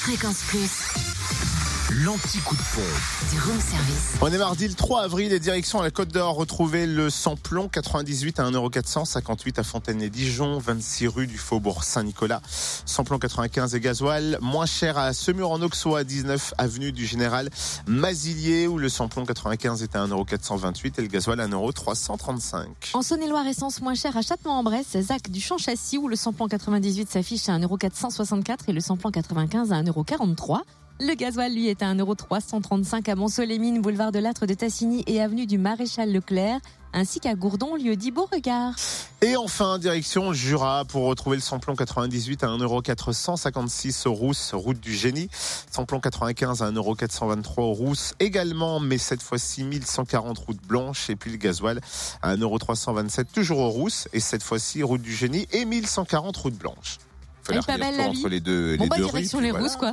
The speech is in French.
Fréquence Plus, L'anti-coup de pompe. du room service. On est mardi le 3 avril et direction à la Côte d'Or. Retrouvez le samplon 98 à 1,400 58 à Fontaine-les-Dijon, 26 rue du Faubourg Saint-Nicolas. Samplon 95 et gasoil, moins cher à Semur en Auxois, 19 avenue du Général Mazilier où le samplon 95 est à 1,428 et le gasoil à 1,335. En Saône-et-Loire, essence moins chère à Châtellon-en-Bresse, Zac du Champ-Châssis où le samplon 98 s'affiche à 1,464€ et le samplon 95 à 1,43€. Le gasoil, lui, est à 1,335€ à Mont-Soleil-Mines, boulevard de Lâtre de Tassigny et avenue du Maréchal Leclerc, ainsi qu'à Gourdon, lieu dit Beauregard. Et enfin, direction Jura pour retrouver le samplon 98 à 1,456€ au Rousse, route du Génie. Samplon 95 à 1,423€ au Rousse également, mais cette fois-ci 1140 route Blanche. Et puis le gasoil à 1,327€ toujours au Rousse et cette fois-ci route du Génie et 1140 route Blanche. Faut est faire pas belle, la vie. entre les deux, Bon, les bah, deux direction les voilà. rousses, quoi.